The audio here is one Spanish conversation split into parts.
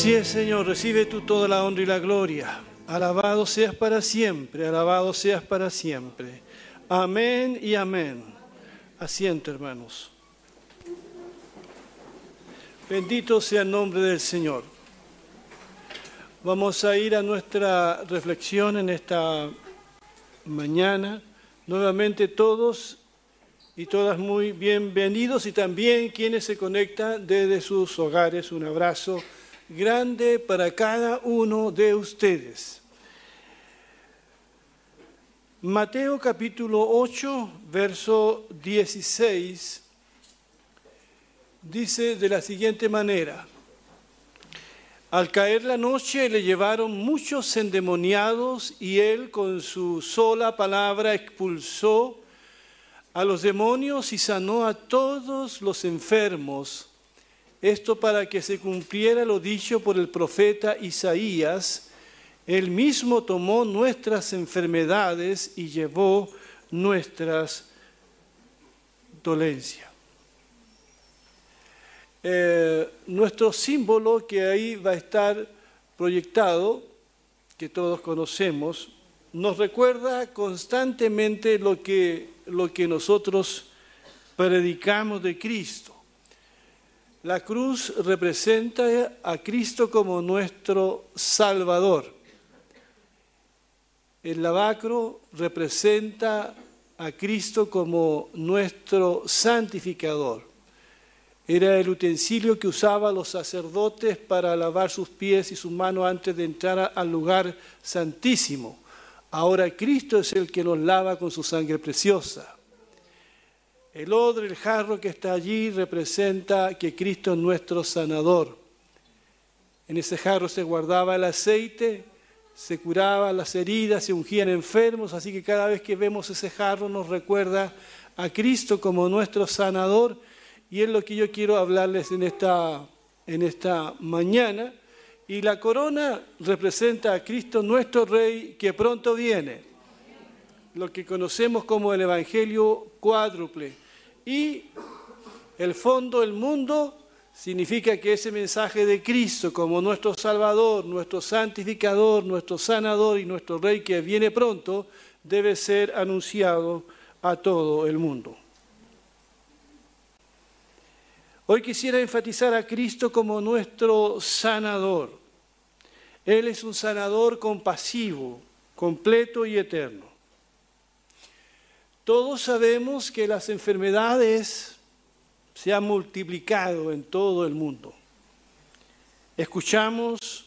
Así es, Señor, recibe tú toda la honra y la gloria. Alabado seas para siempre, alabado seas para siempre. Amén y amén. Asiento, hermanos. Bendito sea el nombre del Señor. Vamos a ir a nuestra reflexión en esta mañana. Nuevamente todos y todas muy bienvenidos y también quienes se conectan desde sus hogares. Un abrazo grande para cada uno de ustedes. Mateo capítulo 8, verso 16, dice de la siguiente manera, al caer la noche le llevaron muchos endemoniados y él con su sola palabra expulsó a los demonios y sanó a todos los enfermos esto para que se cumpliera lo dicho por el profeta Isaías, él mismo tomó nuestras enfermedades y llevó nuestras dolencias. Eh, nuestro símbolo que ahí va a estar proyectado, que todos conocemos, nos recuerda constantemente lo que, lo que nosotros predicamos de Cristo. La cruz representa a Cristo como nuestro Salvador. El lavacro representa a Cristo como nuestro santificador. Era el utensilio que usaban los sacerdotes para lavar sus pies y sus manos antes de entrar al lugar santísimo. Ahora Cristo es el que nos lava con su sangre preciosa. El odre, el jarro que está allí representa que Cristo es nuestro sanador. En ese jarro se guardaba el aceite, se curaban las heridas, se ungían enfermos, así que cada vez que vemos ese jarro nos recuerda a Cristo como nuestro sanador y es lo que yo quiero hablarles en esta, en esta mañana. Y la corona representa a Cristo nuestro Rey que pronto viene lo que conocemos como el Evangelio cuádruple. Y el fondo, el mundo, significa que ese mensaje de Cristo como nuestro Salvador, nuestro santificador, nuestro sanador y nuestro Rey que viene pronto, debe ser anunciado a todo el mundo. Hoy quisiera enfatizar a Cristo como nuestro sanador. Él es un sanador compasivo, completo y eterno. Todos sabemos que las enfermedades se han multiplicado en todo el mundo. Escuchamos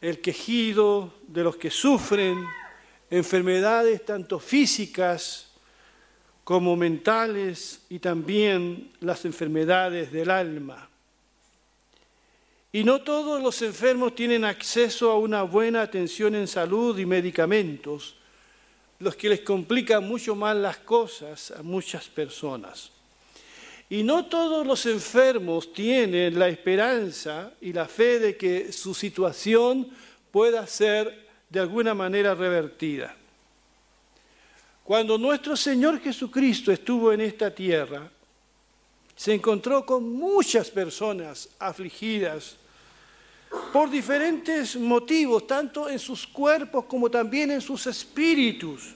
el quejido de los que sufren enfermedades tanto físicas como mentales y también las enfermedades del alma. Y no todos los enfermos tienen acceso a una buena atención en salud y medicamentos los que les complican mucho más las cosas a muchas personas. Y no todos los enfermos tienen la esperanza y la fe de que su situación pueda ser de alguna manera revertida. Cuando nuestro Señor Jesucristo estuvo en esta tierra, se encontró con muchas personas afligidas, por diferentes motivos, tanto en sus cuerpos como también en sus espíritus.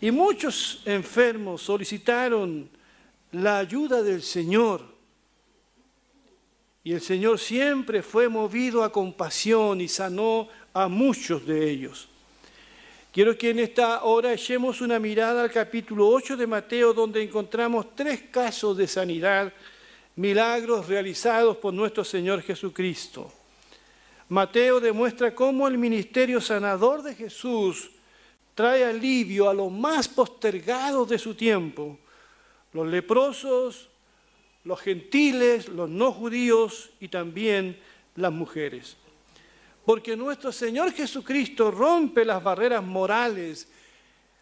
Y muchos enfermos solicitaron la ayuda del Señor. Y el Señor siempre fue movido a compasión y sanó a muchos de ellos. Quiero que en esta hora echemos una mirada al capítulo 8 de Mateo, donde encontramos tres casos de sanidad milagros realizados por nuestro Señor Jesucristo. Mateo demuestra cómo el ministerio sanador de Jesús trae alivio a los más postergados de su tiempo, los leprosos, los gentiles, los no judíos y también las mujeres. Porque nuestro Señor Jesucristo rompe las barreras morales,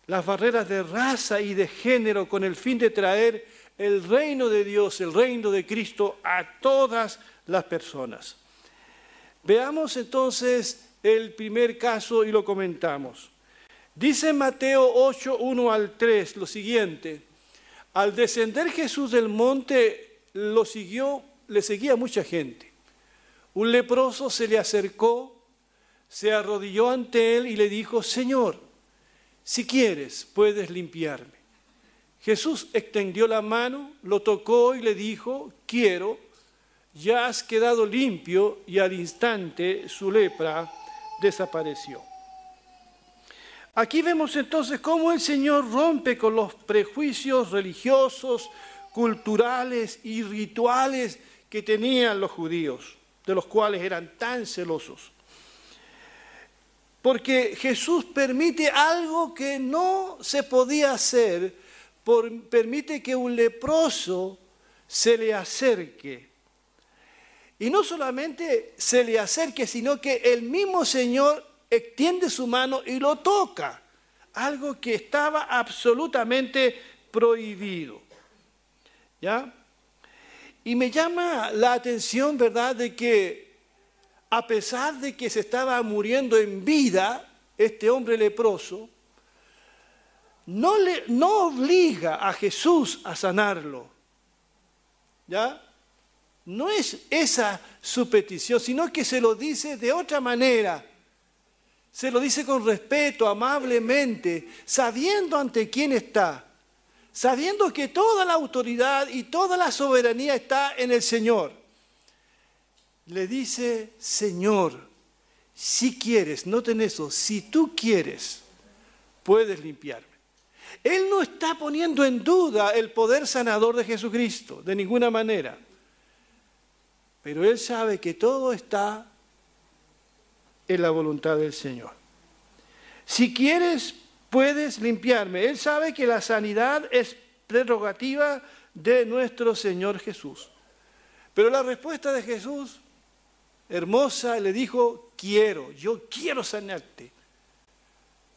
las barreras de raza y de género con el fin de traer el reino de Dios, el reino de Cristo a todas las personas. Veamos entonces el primer caso y lo comentamos. Dice Mateo 8, 1 al 3 lo siguiente. Al descender Jesús del monte, lo siguió, le seguía mucha gente. un leproso se le acercó, se arrodilló ante él y le dijo, Señor, si quieres, puedes limpiarme. Jesús extendió la mano, lo tocó y le dijo, quiero, ya has quedado limpio y al instante su lepra desapareció. Aquí vemos entonces cómo el Señor rompe con los prejuicios religiosos, culturales y rituales que tenían los judíos, de los cuales eran tan celosos. Porque Jesús permite algo que no se podía hacer, permite que un leproso se le acerque. Y no solamente se le acerque, sino que el mismo Señor extiende su mano y lo toca, algo que estaba absolutamente prohibido. ¿Ya? Y me llama la atención, ¿verdad?, de que a pesar de que se estaba muriendo en vida, este hombre leproso, no, le, obliga a Jesús a sanarlo. ¿Ya? No es esa su petición, sino que se lo dice de otra manera. Se lo dice con respeto, amablemente, sabiendo ante quién está, sabiendo que toda la autoridad y toda la soberanía está en el Señor. Le dice, Señor, si quieres, noten eso, si tú quieres, puedes limpiarme. Él no está poniendo en duda el poder sanador de Jesucristo, de ninguna manera. Pero él sabe que todo está en la voluntad del Señor. Si quieres, puedes limpiarme. Él sabe que la sanidad es prerrogativa de nuestro Señor Jesús. Pero la respuesta de Jesús, hermosa, le dijo, quiero, yo quiero sanarte.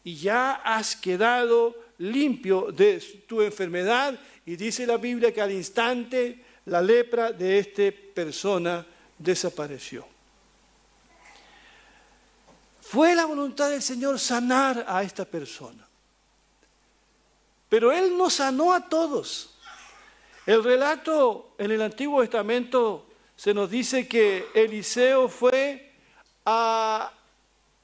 Y ya has quedado limpio de tu enfermedad. Y dice la Biblia que al instante la lepra de esta persona desapareció. Fue la voluntad del Señor sanar a esta persona. Pero Él no sanó a todos. El relato en el Antiguo Testamento se nos dice que Eliseo fue a,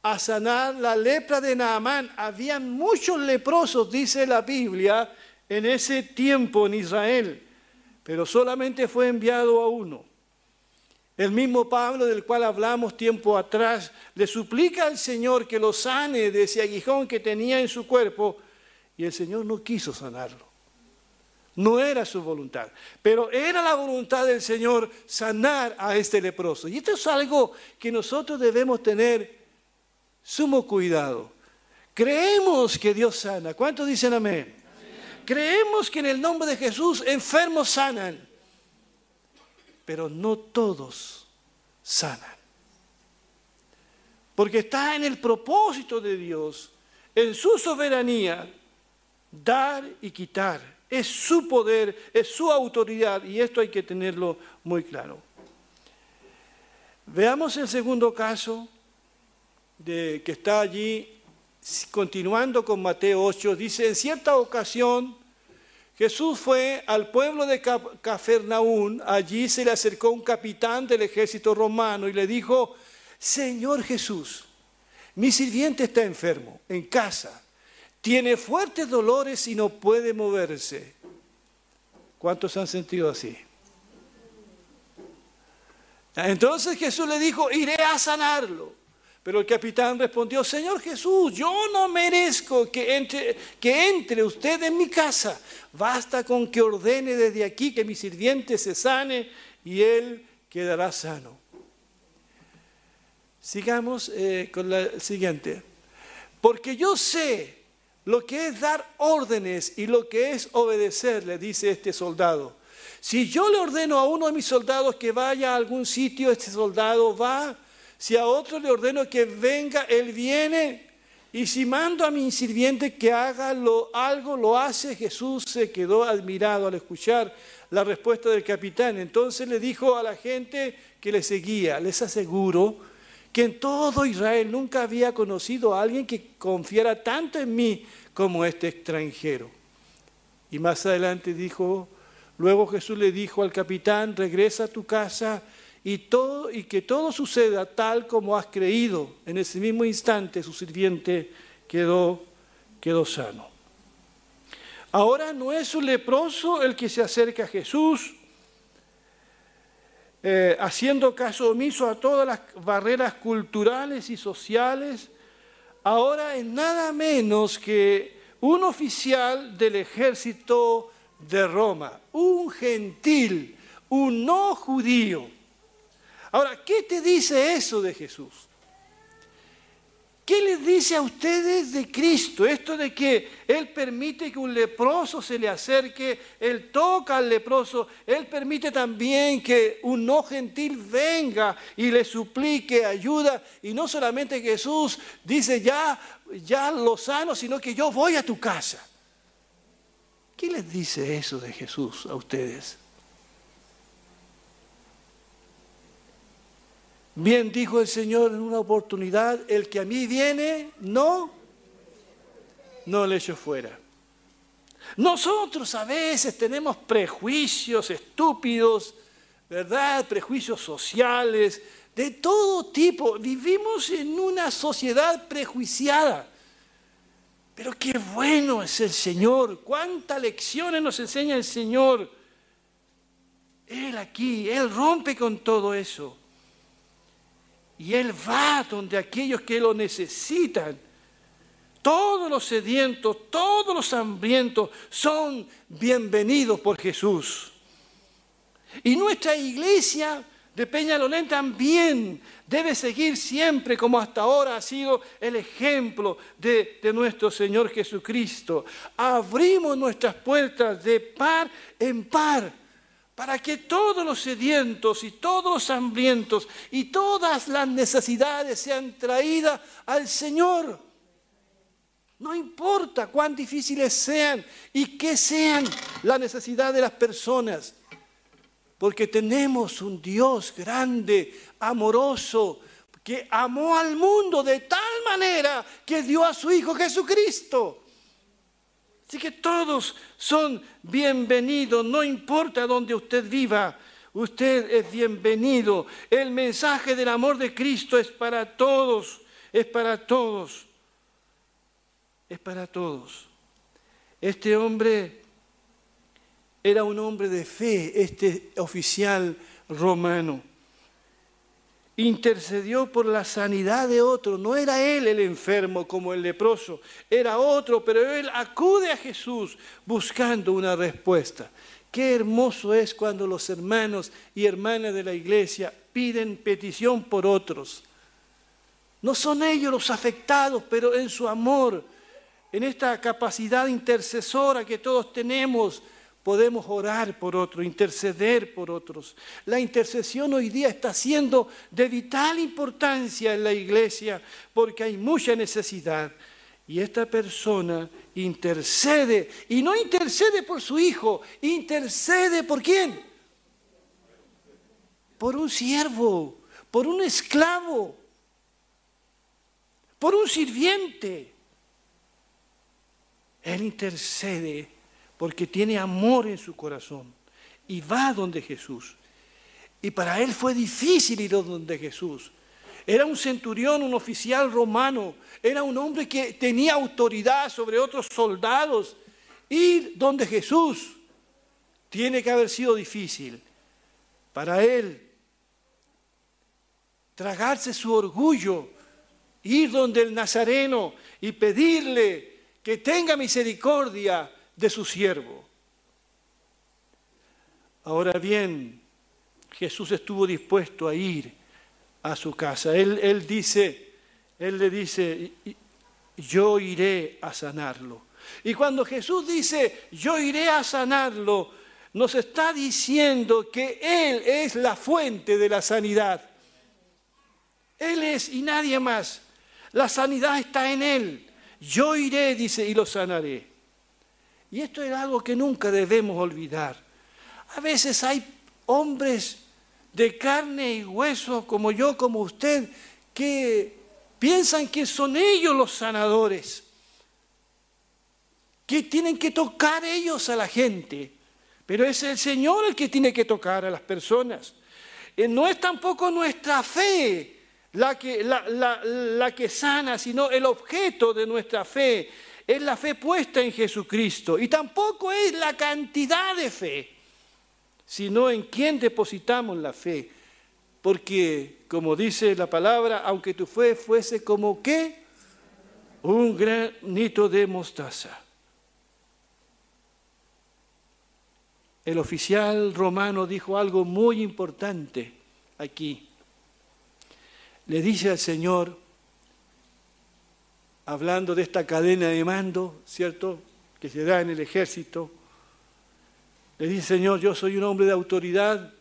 a sanar la lepra de Naamán. Habían muchos leprosos, dice la Biblia, en ese tiempo en Israel, pero solamente fue enviado a uno. El mismo Pablo del cual hablamos tiempo atrás le suplica al Señor que lo sane de ese aguijón que tenía en su cuerpo y el Señor no quiso sanarlo. No era su voluntad, pero era la voluntad del Señor sanar a este leproso. Y esto es algo que nosotros debemos tener sumo cuidado. Creemos que Dios sana. ¿Cuántos dicen amén? Creemos que en el nombre de Jesús enfermos sanan pero no todos sanan. Porque está en el propósito de Dios, en su soberanía, dar y quitar. Es su poder, es su autoridad y esto hay que tenerlo muy claro. Veamos el segundo caso que está allí, continuando con Mateo 8, dice, en cierta ocasión, Jesús fue al pueblo de Cafarnaún, allí se le acercó un capitán del ejército romano y le dijo, Señor Jesús, mi sirviente está enfermo, en casa, tiene fuertes dolores y no puede moverse. ¿Cuántos han sentido así? Entonces Jesús le dijo, iré a sanarlo. Pero el capitán respondió, Señor Jesús, yo no merezco que entre, usted en mi casa. Basta con que ordene desde aquí que mi sirviente se sane y él quedará sano. Sigamos eh, con la siguiente. Porque yo sé lo que es dar órdenes y lo que es obedecer, le dice este soldado. Si yo le ordeno a uno de mis soldados que vaya a algún sitio, este soldado va si a otro le ordeno que venga, él viene. Y si mando a mi sirviente que haga algo, lo hace. Jesús se quedó admirado al escuchar la respuesta del capitán. Entonces le dijo a la gente que le seguía, les aseguro que en todo Israel nunca había conocido a alguien que confiara tanto en mí como este extranjero. Y más adelante dijo, luego Jesús le dijo al capitán, regresa a tu casa y, todo, y que todo suceda tal como has creído. En ese mismo instante su sirviente quedó, quedó sano. Ahora no es un leproso el que se acerca a Jesús, eh, haciendo caso omiso a todas las barreras culturales y sociales. Ahora es nada menos que un oficial del ejército de Roma, un gentil, un no judío. Ahora, ¿qué te dice eso de Jesús? ¿Qué les dice a ustedes de Cristo? Esto de que Él permite que un leproso se le acerque, Él toca al leproso, Él permite también que un no gentil venga y le suplique ayuda. Y no solamente Jesús dice ya, ya lo sano, sino que yo voy a tu casa. ¿Qué les dice eso de Jesús a ustedes? Bien dijo el Señor en una oportunidad, el que a mí viene, no, no le echo fuera. Nosotros a veces tenemos prejuicios estúpidos, ¿verdad? Prejuicios sociales, de todo tipo. Vivimos en una sociedad prejuiciada. Pero qué bueno es el Señor, cuántas lecciones nos enseña el Señor. Él aquí, Él rompe con todo eso. Y Él va donde aquellos que lo necesitan. Todos los sedientos, todos los hambrientos son bienvenidos por Jesús. Y nuestra iglesia de Peñalolén también debe seguir siempre como hasta ahora ha sido el ejemplo de, de, nuestro Señor Jesucristo. Abrimos nuestras puertas de par en par para que todos los sedientos y todos los hambrientos y todas las necesidades sean traídas al Señor. No importa cuán difíciles sean y qué sean las necesidades de las personas, porque tenemos un Dios grande, amoroso, que amó al mundo de tal manera que dio a su Hijo Jesucristo Así que todos son bienvenidos, no importa dónde usted viva, usted es bienvenido. El mensaje del amor de Cristo es para todos, es para todos, es para todos. Este hombre era un hombre de fe, este oficial romano intercedió por la sanidad de otro. No era él el enfermo como el leproso, era otro, pero él acude a Jesús buscando una respuesta. Qué hermoso es cuando los hermanos y hermanas de la iglesia piden petición por otros. No son ellos los afectados, pero en su amor, en esta capacidad intercesora que todos tenemos, podemos orar por otros, interceder por otros. La intercesión hoy día está siendo de vital importancia en la iglesia porque hay mucha necesidad. Y esta persona intercede, y no intercede por su hijo, intercede por quién? Por un siervo, por un esclavo, por un sirviente. Él intercede porque tiene amor en su corazón y va donde Jesús. Y para él fue difícil ir donde Jesús. Era un centurión, un oficial romano, era un hombre que tenía autoridad sobre otros soldados. Ir donde Jesús tiene que haber sido difícil. Para él, tragarse su orgullo, ir donde el Nazareno y pedirle que tenga misericordia de su siervo. Ahora bien, Jesús estuvo dispuesto a ir a su casa. Él, él dice, él le dice, yo iré a sanarlo. Y cuando Jesús dice, yo iré a sanarlo, nos está diciendo que Él es la fuente de la sanidad. Él es y nadie más. La sanidad está en Él. Yo iré, dice, y lo sanaré. Y esto es algo que nunca debemos olvidar. A veces hay hombres de carne y hueso como yo, como usted, que piensan que son ellos los sanadores, que tienen que tocar ellos a la gente, pero es el Señor el que tiene que tocar a las personas. eh, no es tampoco nuestra fe la que, la, que sana, sino el objeto de nuestra fe es la fe puesta en Jesucristo. Y tampoco es la cantidad de fe, sino en quién depositamos la fe. Porque, como dice la palabra, aunque tu fe fuese como qué, un granito de mostaza. El oficial romano dijo algo muy importante aquí. Le dice al Señor, hablando de esta cadena de mando, ¿cierto?, que se da en el ejército, le dice, Señor, yo soy un hombre de autoridad,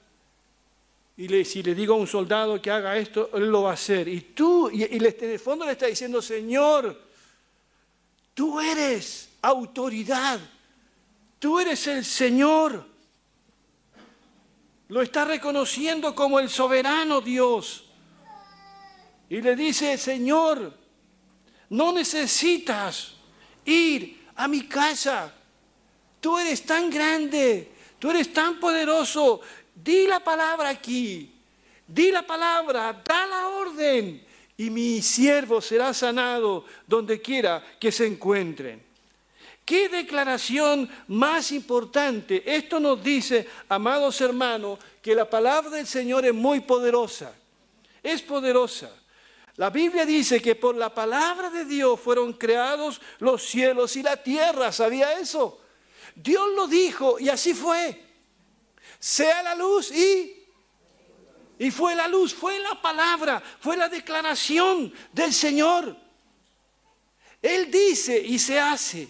y si le digo a un soldado que haga esto, él lo va a hacer. Y tú, y, y en el fondo le está diciendo, Señor, tú eres autoridad, tú eres el Señor. Lo está reconociendo como el soberano Dios. Y le dice, Señor, no necesitas ir a mi casa. Tú eres tan grande, tú eres tan poderoso. Di la palabra aquí, di la palabra, da la orden y mi siervo será sanado donde quiera que se encuentren. ¿Qué declaración más importante? Esto nos dice, amados hermanos, que la palabra del Señor es muy poderosa. Es poderosa. La Biblia dice que por la palabra de Dios fueron creados los cielos y la tierra. ¿Sabía eso? Dios lo dijo y así fue. Sea la luz y... Y fue la luz, fue la palabra, fue la declaración del Señor. Él dice y se hace.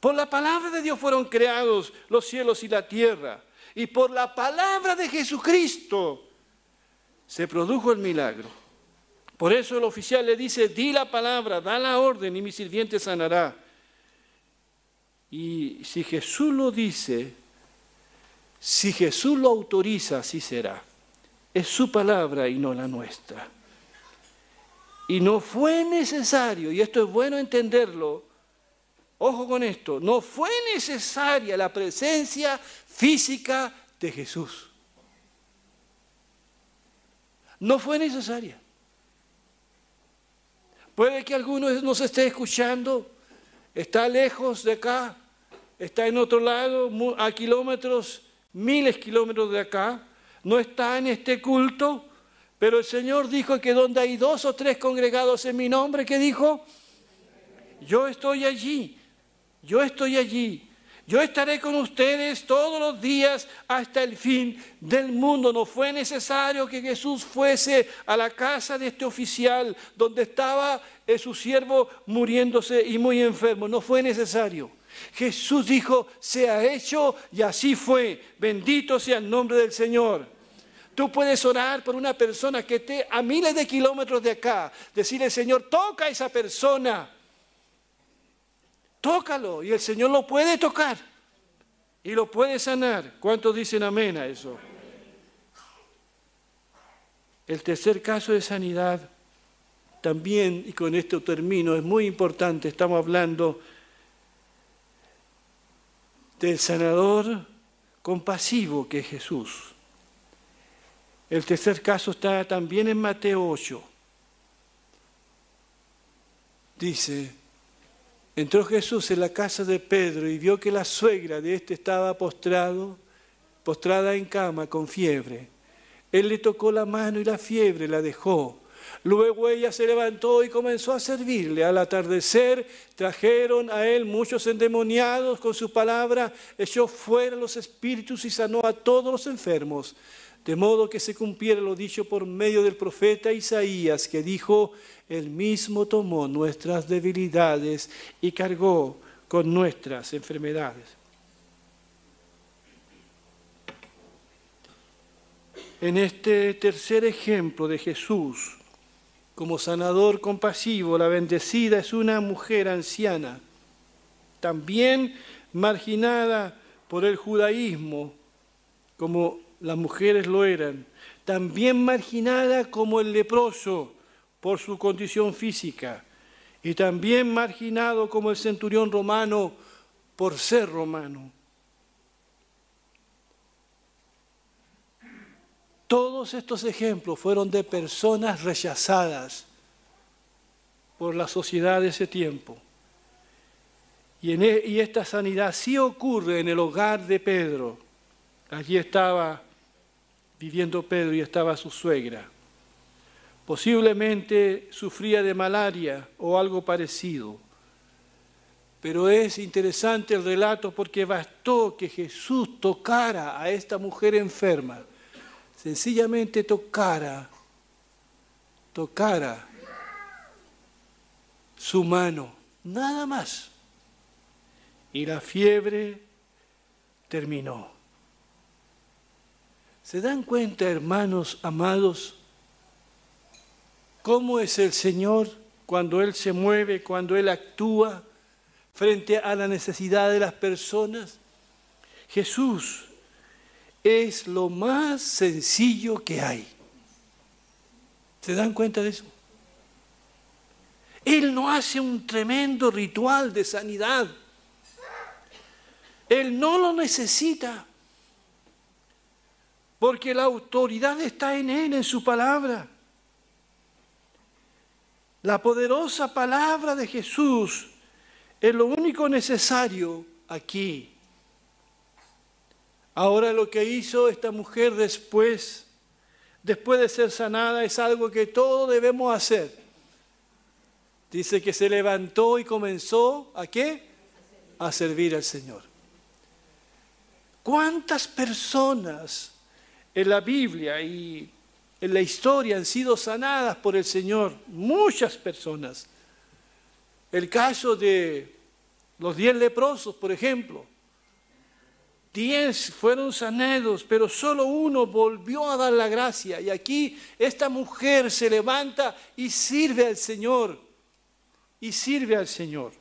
Por la palabra de Dios fueron creados los cielos y la tierra. Y por la palabra de Jesucristo se produjo el milagro. Por eso el oficial le dice, di la palabra, da la orden y mi sirviente sanará. Y si Jesús lo dice, si Jesús lo autoriza, así será. Es su palabra y no la nuestra. Y no fue necesario, y esto es bueno entenderlo, Ojo con esto, no fue necesaria la presencia física de Jesús. No fue necesaria. Puede que alguno nos esté escuchando, está lejos de acá, está en otro lado, a kilómetros, miles de kilómetros de acá, no está en este culto, pero el Señor dijo que donde hay dos o tres congregados en mi nombre, ¿qué dijo? Yo estoy allí yo estoy allí. Yo estaré con ustedes todos los días hasta el fin del mundo. No fue necesario que Jesús fuese a la casa de este oficial donde estaba su siervo muriéndose y muy enfermo. No fue necesario. Jesús dijo, se ha hecho y así fue. Bendito sea el nombre del Señor. Tú puedes orar por una persona que esté a miles de kilómetros de acá. Decirle, Señor, toca a esa persona Tócalo y el Señor lo puede tocar y lo puede sanar. ¿Cuántos dicen amén a eso? El tercer caso de sanidad también, y con esto termino, es muy importante, estamos hablando del sanador compasivo que es Jesús. El tercer caso está también en Mateo 8. Dice, Entró Jesús en la casa de Pedro y vio que la suegra de éste estaba postrado, postrada en cama con fiebre. Él le tocó la mano y la fiebre la dejó. Luego ella se levantó y comenzó a servirle. Al atardecer trajeron a él muchos endemoniados con su palabra, echó fuera los espíritus y sanó a todos los enfermos de modo que se cumpliera lo dicho por medio del profeta Isaías, que dijo, Él mismo tomó nuestras debilidades y cargó con nuestras enfermedades. En este tercer ejemplo de Jesús, como sanador compasivo, la bendecida es una mujer anciana, también marginada por el judaísmo, como las mujeres lo eran, también marginada como el leproso por su condición física, y también marginado como el centurión romano por ser romano. Todos estos ejemplos fueron de personas rechazadas por la sociedad de ese tiempo. E, y esta sanidad sí ocurre en el hogar de Pedro. Allí estaba viviendo Pedro y estaba su suegra. Posiblemente sufría de malaria o algo parecido. Pero es interesante el relato porque bastó que Jesús tocara a esta mujer enferma sencillamente tocara, tocara su mano, nada más. Y la fiebre terminó. ¿Se dan cuenta, hermanos amados, cómo es el Señor cuando Él se mueve, cuando Él actúa frente a la necesidad de las personas? Jesús es lo más sencillo que hay. ¿Se dan cuenta de eso? Él no hace un tremendo ritual de sanidad. Él no lo necesita. Porque la autoridad está en Él, en su palabra. La poderosa palabra de Jesús es lo único necesario aquí. Ahora lo que hizo esta mujer después, después de ser sanada, es algo que todos debemos hacer. Dice que se levantó y comenzó a qué? A servir al Señor. ¿Cuántas personas en la Biblia y en la historia han sido sanadas por el Señor? Muchas personas. El caso de los diez leprosos, por ejemplo. Diez fueron sanados, pero solo uno volvió a dar la gracia. Y aquí esta mujer se levanta y sirve al Señor. Y sirve al Señor.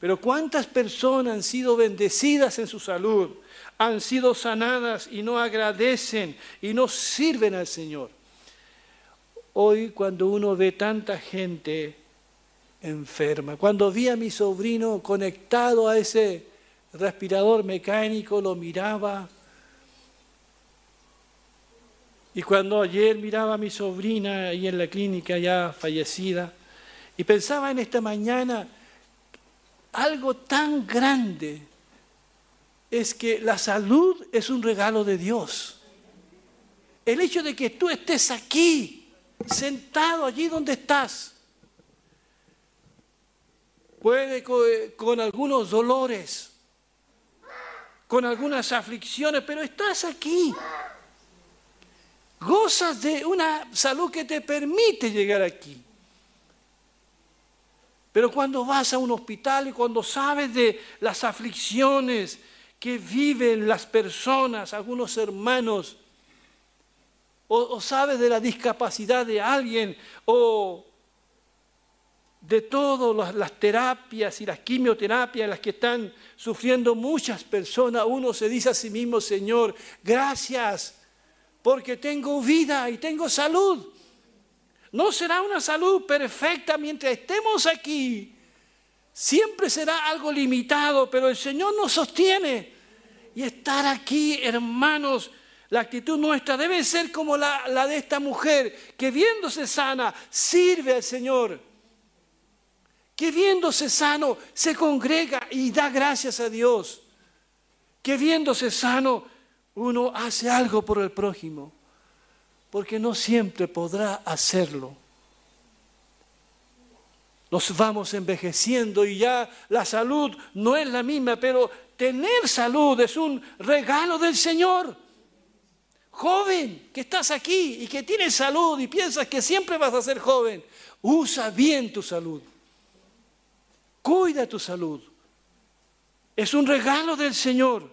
Pero ¿cuántas personas han sido bendecidas en su salud? Han sido sanadas y no agradecen y no sirven al Señor. Hoy cuando uno ve tanta gente enferma, cuando vi a mi sobrino conectado a ese respirador mecánico, lo miraba. Y cuando ayer miraba a mi sobrina ahí en la clínica ya fallecida, y pensaba en esta mañana, algo tan grande es que la salud es un regalo de Dios. El hecho de que tú estés aquí, sentado allí donde estás, puede con, algunos dolores, con algunas aflicciones, pero estás aquí. Gozas de una salud que te permite llegar aquí. Pero cuando vas a un hospital y cuando sabes de las aflicciones que viven las personas, algunos hermanos, o, sabes de la discapacidad de alguien, o de todas las terapias y las quimioterapias las que están sufriendo muchas personas, uno se dice a sí mismo, Señor, gracias porque tengo vida y tengo salud. No será una salud perfecta mientras estemos aquí. Siempre será algo limitado, pero el Señor nos sostiene. Y estar aquí, hermanos, la actitud nuestra debe ser como la, la de esta mujer, que viéndose sana, sirve al Señor que viéndose sano se congrega y da gracias a Dios, que viéndose sano uno hace algo por el prójimo, porque no siempre podrá hacerlo. Nos vamos envejeciendo y ya la salud no es la misma, pero tener salud es un regalo del Señor. Joven, que estás aquí y que tienes salud y piensas que siempre vas a ser joven, usa bien tu salud. Cuida tu salud. Es un regalo del Señor.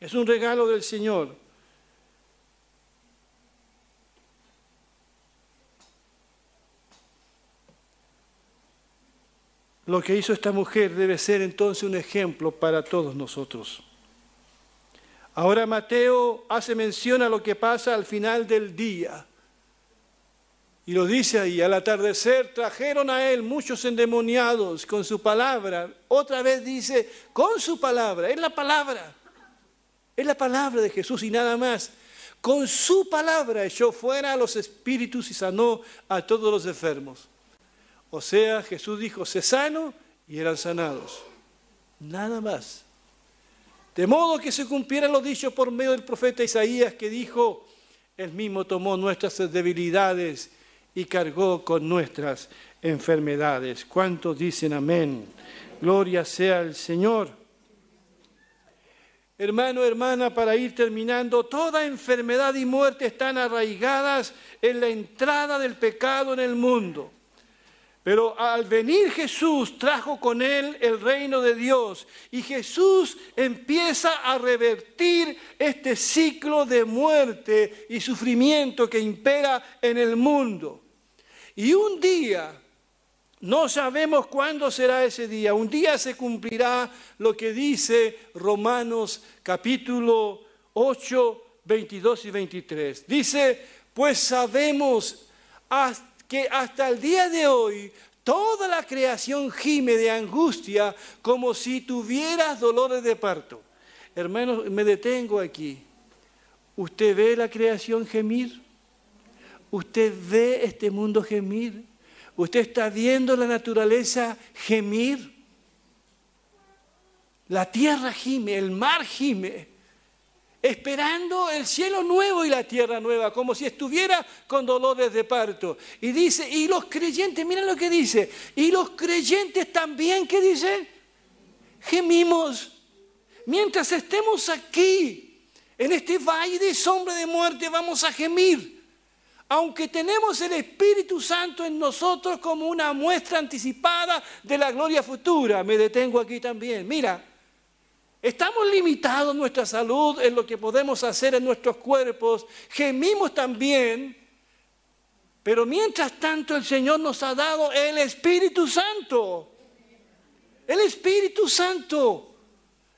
Es un regalo del Señor. Lo que hizo esta mujer debe ser entonces un ejemplo para todos nosotros. Ahora Mateo hace mención a lo que pasa al final del día. Y lo dice ahí, al atardecer trajeron a él muchos endemoniados con su palabra. Otra vez dice, con su palabra, es la palabra. Es la palabra de Jesús y nada más. con su palabra echó fuera a los espíritus y sanó a todos los enfermos. O sea, Jesús dijo, sé sano y eran sanados. Nada más. De modo que se cumpliera lo dicho por medio del profeta Isaías que dijo, Él mismo tomó nuestras debilidades y cargó con nuestras enfermedades. ¿Cuántos dicen amén? Gloria sea al Señor. Hermano, hermana, para ir terminando, toda enfermedad y muerte están arraigadas en la entrada del pecado en el mundo. Pero al venir Jesús trajo con él el reino de Dios y Jesús empieza a revertir este ciclo de muerte y sufrimiento que impera en el mundo. Y un día, no sabemos cuándo será ese día, un día se cumplirá lo que dice Romanos capítulo 8, 22 y 23. Dice, pues sabemos que hasta el día de hoy toda la creación gime de angustia como si tuvieras dolores de parto. Hermanos, me detengo aquí. ¿Usted ve la creación gemir? ¿Usted ve este mundo gemir? ¿Usted está viendo la naturaleza gemir? La tierra gime, el mar gime esperando el cielo nuevo y la tierra nueva, como si estuviera con dolores de parto. Y dice, y los creyentes, miren lo que dice, y los creyentes también, ¿qué dice? Gemimos. Mientras estemos aquí, en este valle de sombra de muerte, vamos a gemir. Aunque tenemos el Espíritu Santo en nosotros como una muestra anticipada de la gloria futura, me detengo aquí también. Mira, Estamos limitados en nuestra salud, en lo que podemos hacer en nuestros cuerpos. Gemimos también. Pero mientras tanto el Señor nos ha dado el Espíritu Santo. El Espíritu Santo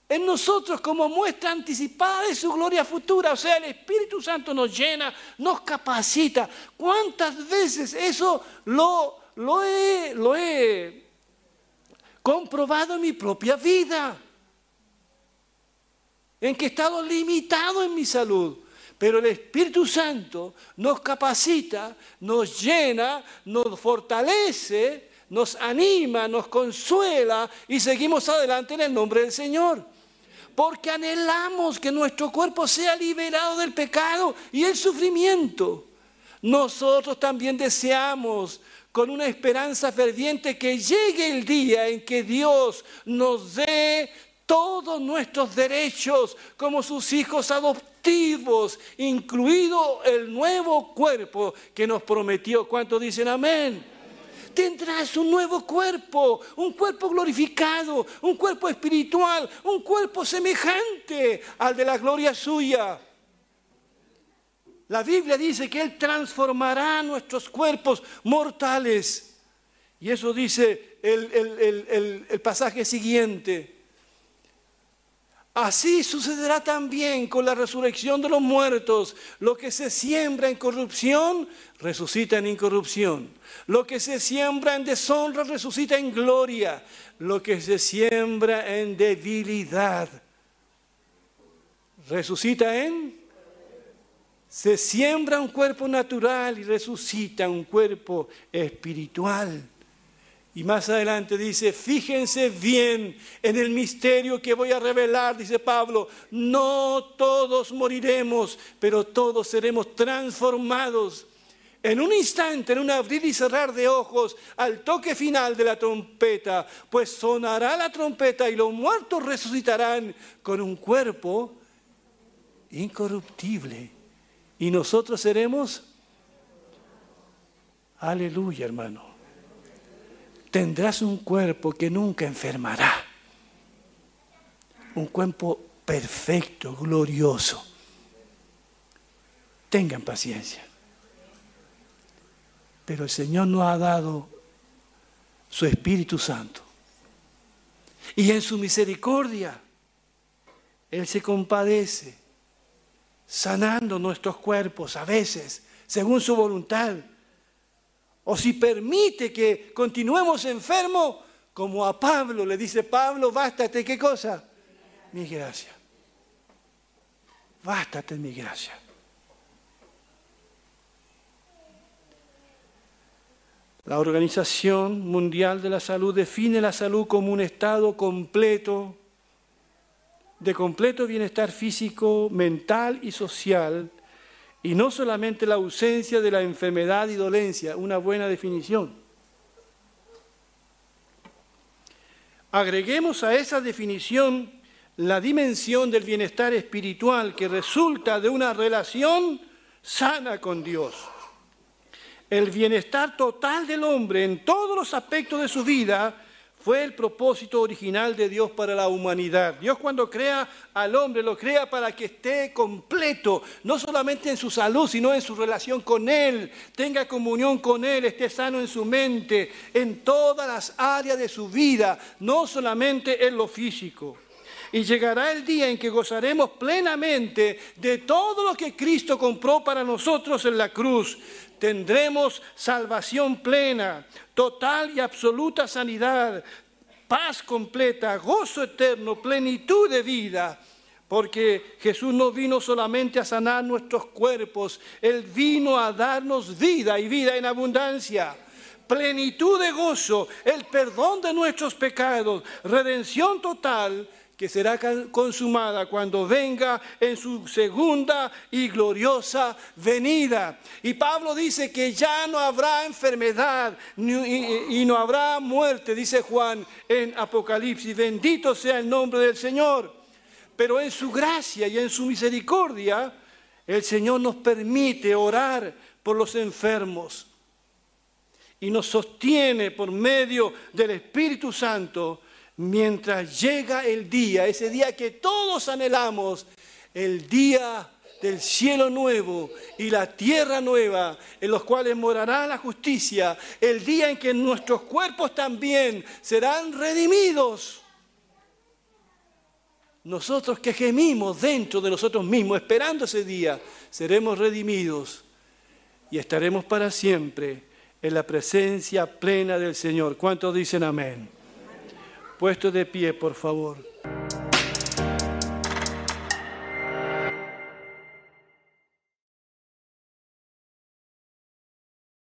en nosotros como muestra anticipada de su gloria futura. O sea, el Espíritu Santo nos llena, nos capacita. ¿Cuántas veces eso lo, he, he comprobado en mi propia vida? en que he estado limitado en mi salud. Pero el Espíritu Santo nos capacita, nos llena, nos fortalece, nos anima, nos consuela y seguimos adelante en el nombre del Señor. Porque anhelamos que nuestro cuerpo sea liberado del pecado y el sufrimiento. Nosotros también deseamos con una esperanza ferviente que llegue el día en que Dios nos dé todos nuestros derechos como sus hijos adoptivos, incluido el nuevo cuerpo que nos prometió. ¿Cuántos dicen amén? Tendrás un nuevo cuerpo, un cuerpo glorificado, un cuerpo espiritual, un cuerpo semejante al de la gloria suya. La Biblia dice que Él transformará nuestros cuerpos mortales. Y eso dice el, el pasaje siguiente. Así sucederá también con la resurrección de los muertos. Lo que se siembra en corrupción, resucita en incorrupción. Lo que se siembra en deshonra, resucita en gloria. Lo que se siembra en debilidad, resucita en... Se siembra un cuerpo natural y resucita un cuerpo espiritual. Y más adelante dice, fíjense bien en el misterio que voy a revelar, dice Pablo, no todos moriremos, pero todos seremos transformados en un instante, en un abrir y cerrar de ojos, al toque final de la trompeta, pues sonará la trompeta y los muertos resucitarán con un cuerpo incorruptible. Y nosotros seremos, aleluya hermano tendrás un cuerpo que nunca enfermará. Un cuerpo perfecto, glorioso. Tengan paciencia. Pero el Señor nos ha dado su Espíritu Santo. Y en su misericordia, Él se compadece, sanando nuestros cuerpos a veces, según su voluntad o si permite que continuemos enfermos, como a Pablo le dice Pablo, bástate, ¿qué cosa? Mi gracia. Bástate mi gracia. La Organización Mundial de la Salud define la salud como un estado completo, de completo bienestar físico, mental y social, y no solamente la ausencia de la enfermedad y dolencia, una buena definición. Agreguemos a esa definición la dimensión del bienestar espiritual que resulta de una relación sana con Dios el bienestar total del hombre en todos los aspectos de su vida fue el propósito original de Dios para la humanidad. Dios cuando crea al hombre lo crea para que esté completo, no solamente en su salud, sino en su relación con Él, tenga comunión con Él, esté sano en su mente, en todas las áreas de su vida, no solamente en lo físico. Y llegará el día en que gozaremos plenamente de todo lo que Cristo compró para nosotros en la cruz tendremos salvación plena, total y absoluta sanidad, paz completa, gozo eterno, plenitud de vida. Porque Jesús no vino solamente a sanar nuestros cuerpos, Él vino a darnos vida y vida en abundancia plenitud de gozo, el perdón de nuestros pecados, redención total que será consumada cuando venga en su segunda y gloriosa venida. Y Pablo dice que ya no habrá enfermedad y no habrá muerte, dice Juan en Apocalipsis. Bendito sea el nombre del Señor. Pero en su gracia y en su misericordia, el Señor nos permite orar por los enfermos y nos sostiene por medio del Espíritu Santo mientras llega el día, ese día que todos anhelamos, el día del cielo nuevo y la tierra nueva, en los cuales morará la justicia, el día en que nuestros cuerpos también serán redimidos. Nosotros que gemimos dentro de nosotros mismos, esperando ese día, seremos redimidos y estaremos para siempre en la presencia plena del Señor. ¿Cuántos dicen amén? Puesto de pie, por favor.